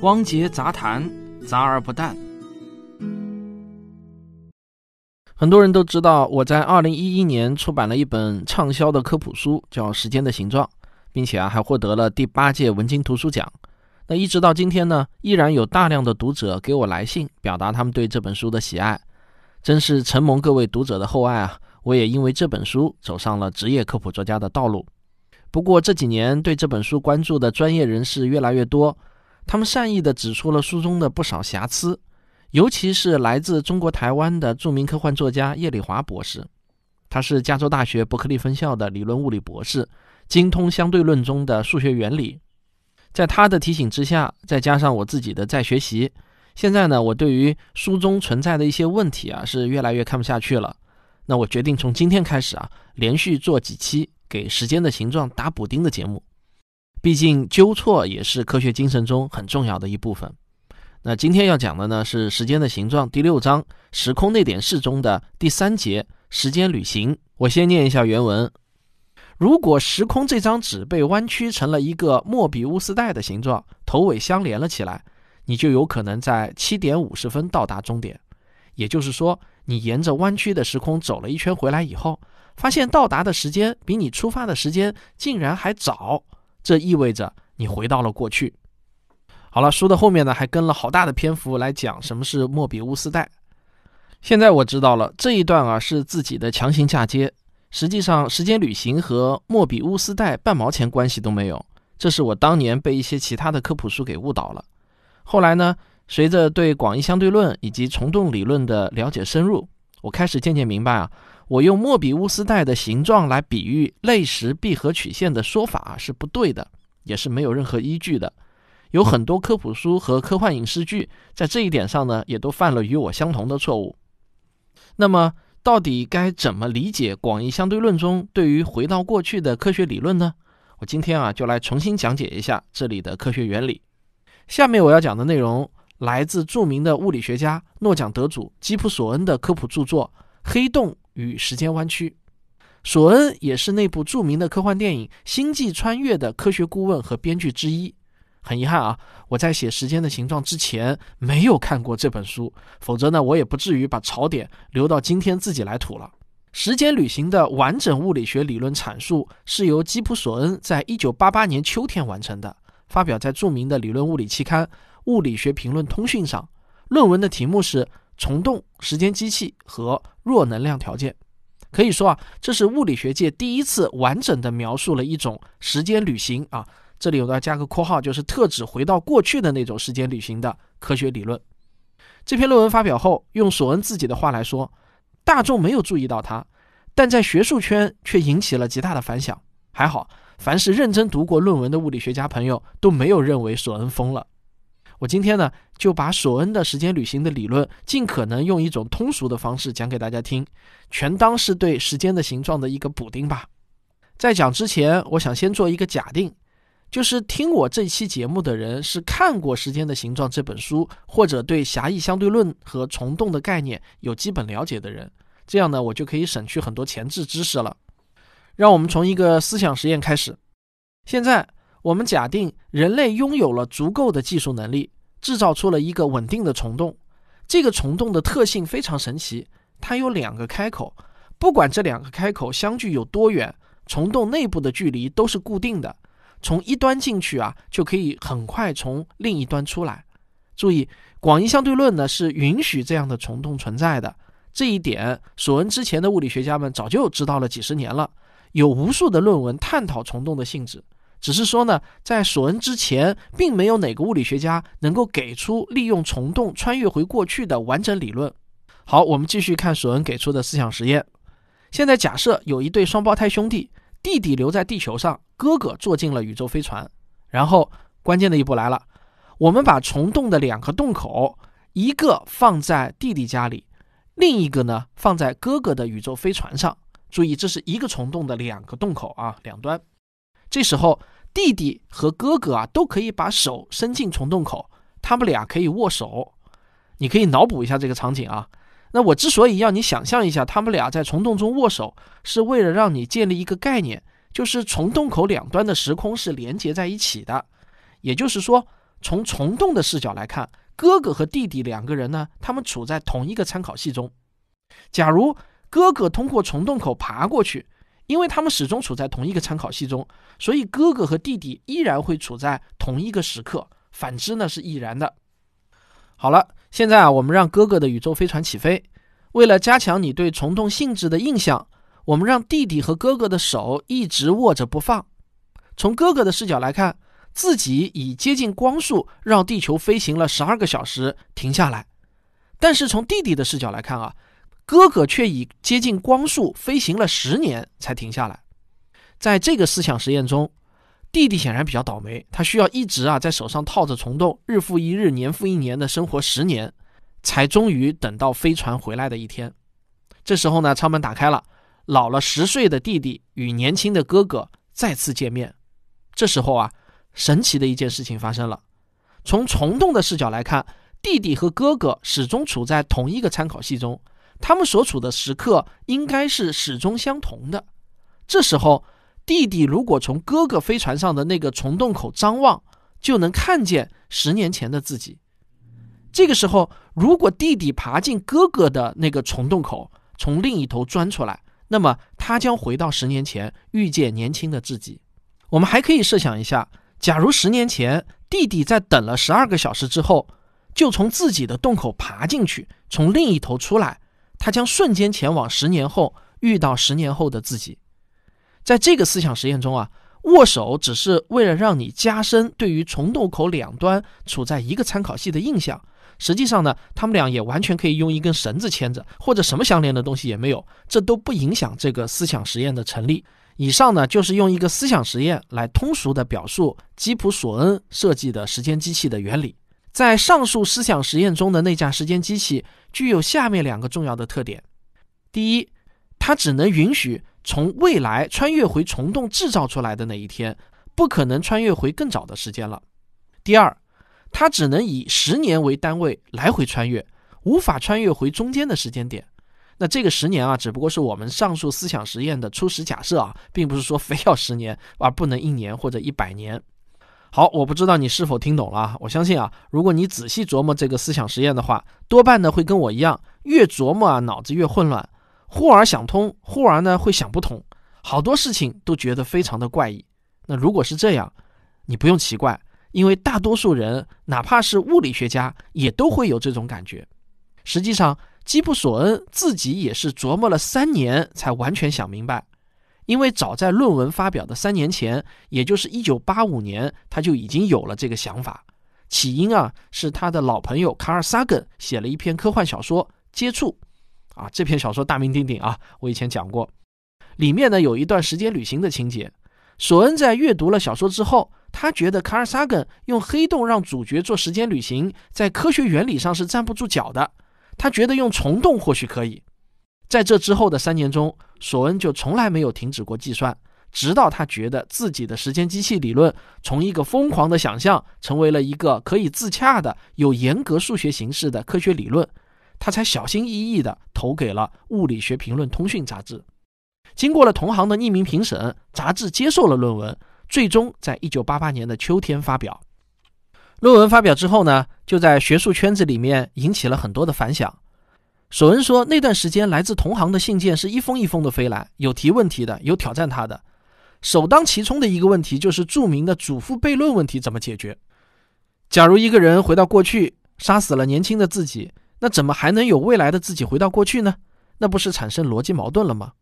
汪杰杂谈，杂而不淡。很多人都知道，我在二零一一年出版了一本畅销的科普书，叫《时间的形状》，并且啊还获得了第八届文津图书奖。那一直到今天呢，依然有大量的读者给我来信，表达他们对这本书的喜爱，真是承蒙各位读者的厚爱啊！我也因为这本书走上了职业科普作家的道路。不过这几年对这本书关注的专业人士越来越多，他们善意地指出了书中的不少瑕疵，尤其是来自中国台湾的著名科幻作家叶礼华博士，他是加州大学伯克利分校的理论物理博士，精通相对论中的数学原理。在他的提醒之下，再加上我自己的在学习，现在呢，我对于书中存在的一些问题啊，是越来越看不下去了。那我决定从今天开始啊，连续做几期给时间的形状打补丁的节目。毕竟纠错也是科学精神中很重要的一部分。那今天要讲的呢是时间的形状第六章时空那点式中的第三节时间旅行。我先念一下原文：如果时空这张纸被弯曲成了一个莫比乌斯带的形状，头尾相连了起来，你就有可能在七点五十分到达终点。也就是说。你沿着弯曲的时空走了一圈回来以后，发现到达的时间比你出发的时间竟然还早，这意味着你回到了过去。好了，书的后面呢还跟了好大的篇幅来讲什么是莫比乌斯带。现在我知道了这一段啊是自己的强行嫁接，实际上时间旅行和莫比乌斯带半毛钱关系都没有，这是我当年被一些其他的科普书给误导了。后来呢？随着对广义相对论以及虫洞理论的了解深入，我开始渐渐明白啊，我用莫比乌斯带的形状来比喻类时闭合曲线的说法是不对的，也是没有任何依据的。有很多科普书和科幻影视剧在这一点上呢，也都犯了与我相同的错误。那么，到底该怎么理解广义相对论中对于回到过去的科学理论呢？我今天啊，就来重新讲解一下这里的科学原理。下面我要讲的内容。来自著名的物理学家、诺奖得主基普索恩的科普著作《黑洞与时间弯曲》。索恩也是那部著名的科幻电影《星际穿越》的科学顾问和编剧之一。很遗憾啊，我在写《时间的形状》之前没有看过这本书，否则呢，我也不至于把槽点留到今天自己来吐了。时间旅行的完整物理学理论阐述是由基普索恩在一九八八年秋天完成的，发表在著名的理论物理期刊。物理学评论通讯上，论文的题目是虫洞、时间机器和弱能量条件。可以说啊，这是物理学界第一次完整的描述了一种时间旅行啊。这里有要加个括号，就是特指回到过去的那种时间旅行的科学理论。这篇论文发表后，用索恩自己的话来说，大众没有注意到它，但在学术圈却引起了极大的反响。还好，凡是认真读过论文的物理学家朋友都没有认为索恩疯了。我今天呢，就把索恩的时间旅行的理论，尽可能用一种通俗的方式讲给大家听，全当是对时间的形状的一个补丁吧。在讲之前，我想先做一个假定，就是听我这期节目的人是看过《时间的形状》这本书，或者对狭义相对论和虫洞的概念有基本了解的人，这样呢，我就可以省去很多前置知识了。让我们从一个思想实验开始，现在。我们假定人类拥有了足够的技术能力，制造出了一个稳定的虫洞。这个虫洞的特性非常神奇，它有两个开口，不管这两个开口相距有多远，虫洞内部的距离都是固定的。从一端进去啊，就可以很快从另一端出来。注意，广义相对论呢是允许这样的虫洞存在的。这一点，索恩之前的物理学家们早就知道了几十年了，有无数的论文探讨虫洞的性质。只是说呢，在索恩之前，并没有哪个物理学家能够给出利用虫洞穿越回过去的完整理论。好，我们继续看索恩给出的思想实验。现在假设有一对双胞胎兄弟，弟弟留在地球上，哥哥坐进了宇宙飞船。然后关键的一步来了，我们把虫洞的两个洞口，一个放在弟弟家里，另一个呢放在哥哥的宇宙飞船上。注意，这是一个虫洞的两个洞口啊，两端。这时候，弟弟和哥哥啊都可以把手伸进虫洞口，他们俩可以握手。你可以脑补一下这个场景啊。那我之所以要你想象一下他们俩在虫洞中握手，是为了让你建立一个概念，就是虫洞口两端的时空是连接在一起的。也就是说，从虫洞的视角来看，哥哥和弟弟两个人呢，他们处在同一个参考系中。假如哥哥通过虫洞口爬过去，因为他们始终处在同一个参考系中，所以哥哥和弟弟依然会处在同一个时刻。反之呢是亦然的。好了，现在啊，我们让哥哥的宇宙飞船起飞。为了加强你对虫洞性质的印象，我们让弟弟和哥哥的手一直握着不放。从哥哥的视角来看，自己以接近光速绕地球飞行了十二个小时，停下来；但是从弟弟的视角来看啊。哥哥却以接近光速飞行了十年才停下来。在这个思想实验中，弟弟显然比较倒霉，他需要一直啊在手上套着虫洞，日复一日、年复一年的生活十年，才终于等到飞船回来的一天。这时候呢，舱门打开了，老了十岁的弟弟与年轻的哥哥再次见面。这时候啊，神奇的一件事情发生了。从虫洞的视角来看，弟弟和哥哥始终处在同一个参考系中。他们所处的时刻应该是始终相同的。这时候，弟弟如果从哥哥飞船上的那个虫洞口张望，就能看见十年前的自己。这个时候，如果弟弟爬进哥哥的那个虫洞口，从另一头钻出来，那么他将回到十年前，遇见年轻的自己。我们还可以设想一下，假如十年前弟弟在等了十二个小时之后，就从自己的洞口爬进去，从另一头出来。他将瞬间前往十年后，遇到十年后的自己。在这个思想实验中啊，握手只是为了让你加深对于虫洞口两端处在一个参考系的印象。实际上呢，他们俩也完全可以用一根绳子牵着，或者什么相连的东西也没有，这都不影响这个思想实验的成立。以上呢，就是用一个思想实验来通俗的表述基普索恩设计的时间机器的原理。在上述思想实验中的那架时间机器具有下面两个重要的特点：第一，它只能允许从未来穿越回虫洞制造出来的那一天，不可能穿越回更早的时间了；第二，它只能以十年为单位来回穿越，无法穿越回中间的时间点。那这个十年啊，只不过是我们上述思想实验的初始假设啊，并不是说非要十年而不能一年或者一百年。好，我不知道你是否听懂了啊。我相信啊，如果你仔细琢磨这个思想实验的话，多半呢会跟我一样，越琢磨啊脑子越混乱，忽而想通，忽而呢会想不通，好多事情都觉得非常的怪异。那如果是这样，你不用奇怪，因为大多数人，哪怕是物理学家，也都会有这种感觉。实际上，基普索恩自己也是琢磨了三年才完全想明白。因为早在论文发表的三年前，也就是一九八五年，他就已经有了这个想法。起因啊，是他的老朋友卡尔萨根写了一篇科幻小说《接触》，啊，这篇小说大名鼎鼎啊，我以前讲过。里面呢有一段时间旅行的情节。索恩在阅读了小说之后，他觉得卡尔萨根用黑洞让主角做时间旅行，在科学原理上是站不住脚的。他觉得用虫洞或许可以。在这之后的三年中，索恩就从来没有停止过计算，直到他觉得自己的时间机器理论从一个疯狂的想象，成为了一个可以自洽的、有严格数学形式的科学理论，他才小心翼翼地投给了《物理学评论通讯》杂志。经过了同行的匿名评审，杂志接受了论文，最终在一九八八年的秋天发表。论文发表之后呢，就在学术圈子里面引起了很多的反响。索恩说，那段时间来自同行的信件是一封一封的飞来，有提问题的，有挑战他的。首当其冲的一个问题就是著名的祖父悖论问题怎么解决？假如一个人回到过去，杀死了年轻的自己，那怎么还能有未来的自己回到过去呢？那不是产生逻辑矛盾了吗？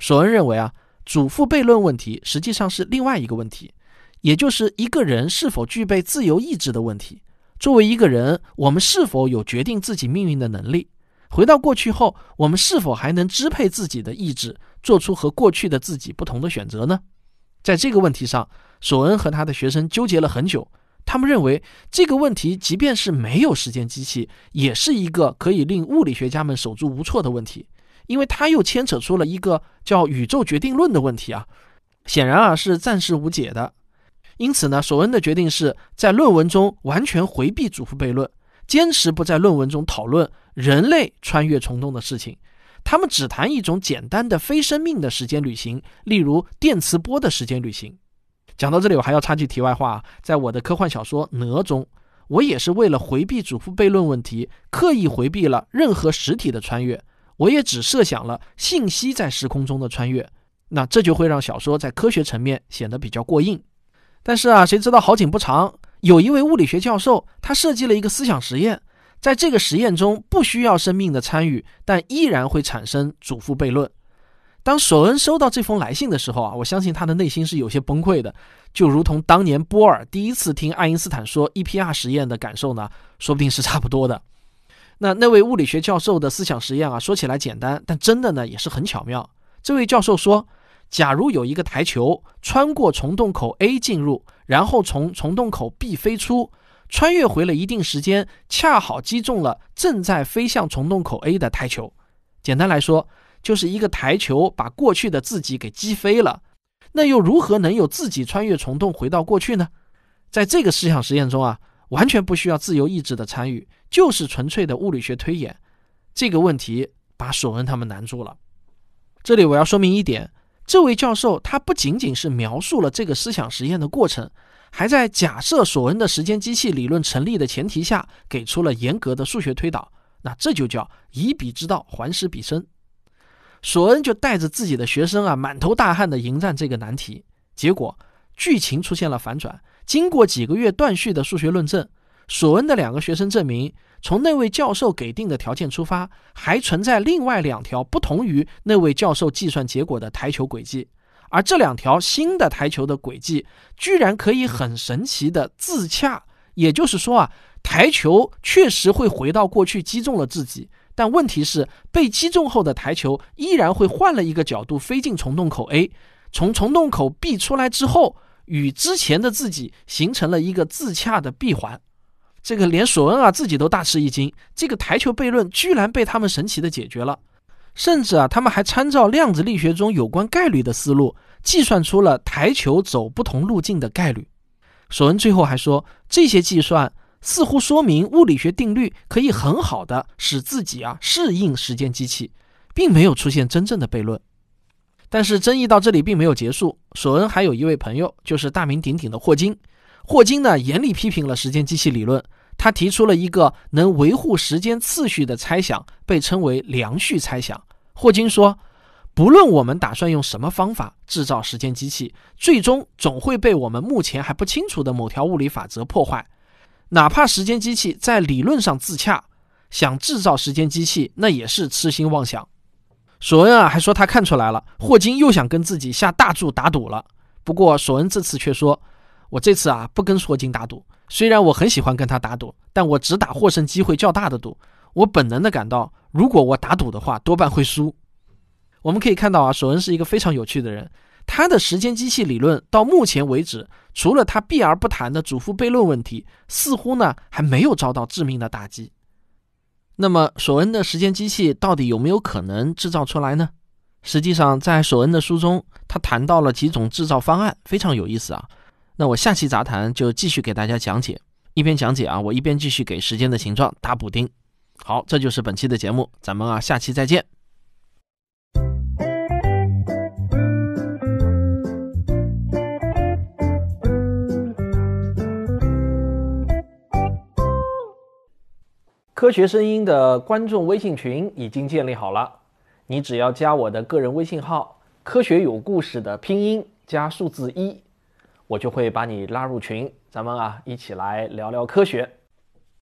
索恩认为啊，祖父悖论问题实际上是另外一个问题，也就是一个人是否具备自由意志的问题。作为一个人，我们是否有决定自己命运的能力？回到过去后，我们是否还能支配自己的意志，做出和过去的自己不同的选择呢？在这个问题上，索恩和他的学生纠结了很久。他们认为这个问题，即便是没有时间机器，也是一个可以令物理学家们手足无措的问题，因为他又牵扯出了一个叫宇宙决定论的问题啊，显然啊是暂时无解的。因此呢，索恩的决定是在论文中完全回避祖父悖论。坚持不在论文中讨论人类穿越虫洞的事情，他们只谈一种简单的非生命的时间旅行，例如电磁波的时间旅行。讲到这里，我还要插句题外话，在我的科幻小说《哪》中，我也是为了回避祖父悖论问题，刻意回避了任何实体的穿越，我也只设想了信息在时空中的穿越。那这就会让小说在科学层面显得比较过硬。但是啊，谁知道好景不长，有一位物理学教授，他设计了一个思想实验，在这个实验中不需要生命的参与，但依然会产生祖父悖论。当索恩收到这封来信的时候啊，我相信他的内心是有些崩溃的，就如同当年波尔第一次听爱因斯坦说 EPR 实验的感受呢，说不定是差不多的。那那位物理学教授的思想实验啊，说起来简单，但真的呢也是很巧妙。这位教授说。假如有一个台球穿过虫洞口 A 进入，然后从虫洞口 B 飞出，穿越回了一定时间，恰好击中了正在飞向虫洞口 A 的台球。简单来说，就是一个台球把过去的自己给击飞了。那又如何能有自己穿越虫洞回到过去呢？在这个思想实验中啊，完全不需要自由意志的参与，就是纯粹的物理学推演。这个问题把索恩他们难住了。这里我要说明一点。这位教授，他不仅仅是描述了这个思想实验的过程，还在假设索恩的时间机器理论成立的前提下，给出了严格的数学推导。那这就叫以彼之道还施彼身。索恩就带着自己的学生啊，满头大汗的迎战这个难题。结果剧情出现了反转，经过几个月断续的数学论证，索恩的两个学生证明。从那位教授给定的条件出发，还存在另外两条不同于那位教授计算结果的台球轨迹，而这两条新的台球的轨迹居然可以很神奇的自洽。也就是说啊，台球确实会回到过去击中了自己，但问题是被击中后的台球依然会换了一个角度飞进虫洞口 A，从虫洞口 B 出来之后，与之前的自己形成了一个自洽的闭环。这个连索恩啊自己都大吃一惊，这个台球悖论居然被他们神奇的解决了，甚至啊他们还参照量子力学中有关概率的思路，计算出了台球走不同路径的概率。索恩最后还说，这些计算似乎说明物理学定律可以很好的使自己啊适应时间机器，并没有出现真正的悖论。但是争议到这里并没有结束，索恩还有一位朋友，就是大名鼎鼎的霍金。霍金呢严厉批评了时间机器理论。他提出了一个能维护时间次序的猜想，被称为良序猜想。霍金说：“不论我们打算用什么方法制造时间机器，最终总会被我们目前还不清楚的某条物理法则破坏。哪怕时间机器在理论上自洽，想制造时间机器那也是痴心妄想。”索恩啊，还说他看出来了，霍金又想跟自己下大注打赌了。不过索恩这次却说：“我这次啊，不跟霍金打赌。”虽然我很喜欢跟他打赌，但我只打获胜机会较大的赌。我本能的感到，如果我打赌的话，多半会输。我们可以看到啊，索恩是一个非常有趣的人。他的时间机器理论到目前为止，除了他避而不谈的祖父悖论问题，似乎呢还没有遭到致命的打击。那么，索恩的时间机器到底有没有可能制造出来呢？实际上，在索恩的书中，他谈到了几种制造方案，非常有意思啊。那我下期杂谈就继续给大家讲解，一边讲解啊，我一边继续给时间的形状打补丁。好，这就是本期的节目，咱们啊下期再见。科学声音的观众微信群已经建立好了，你只要加我的个人微信号“科学有故事”的拼音加数字一。我就会把你拉入群，咱们啊一起来聊聊科学。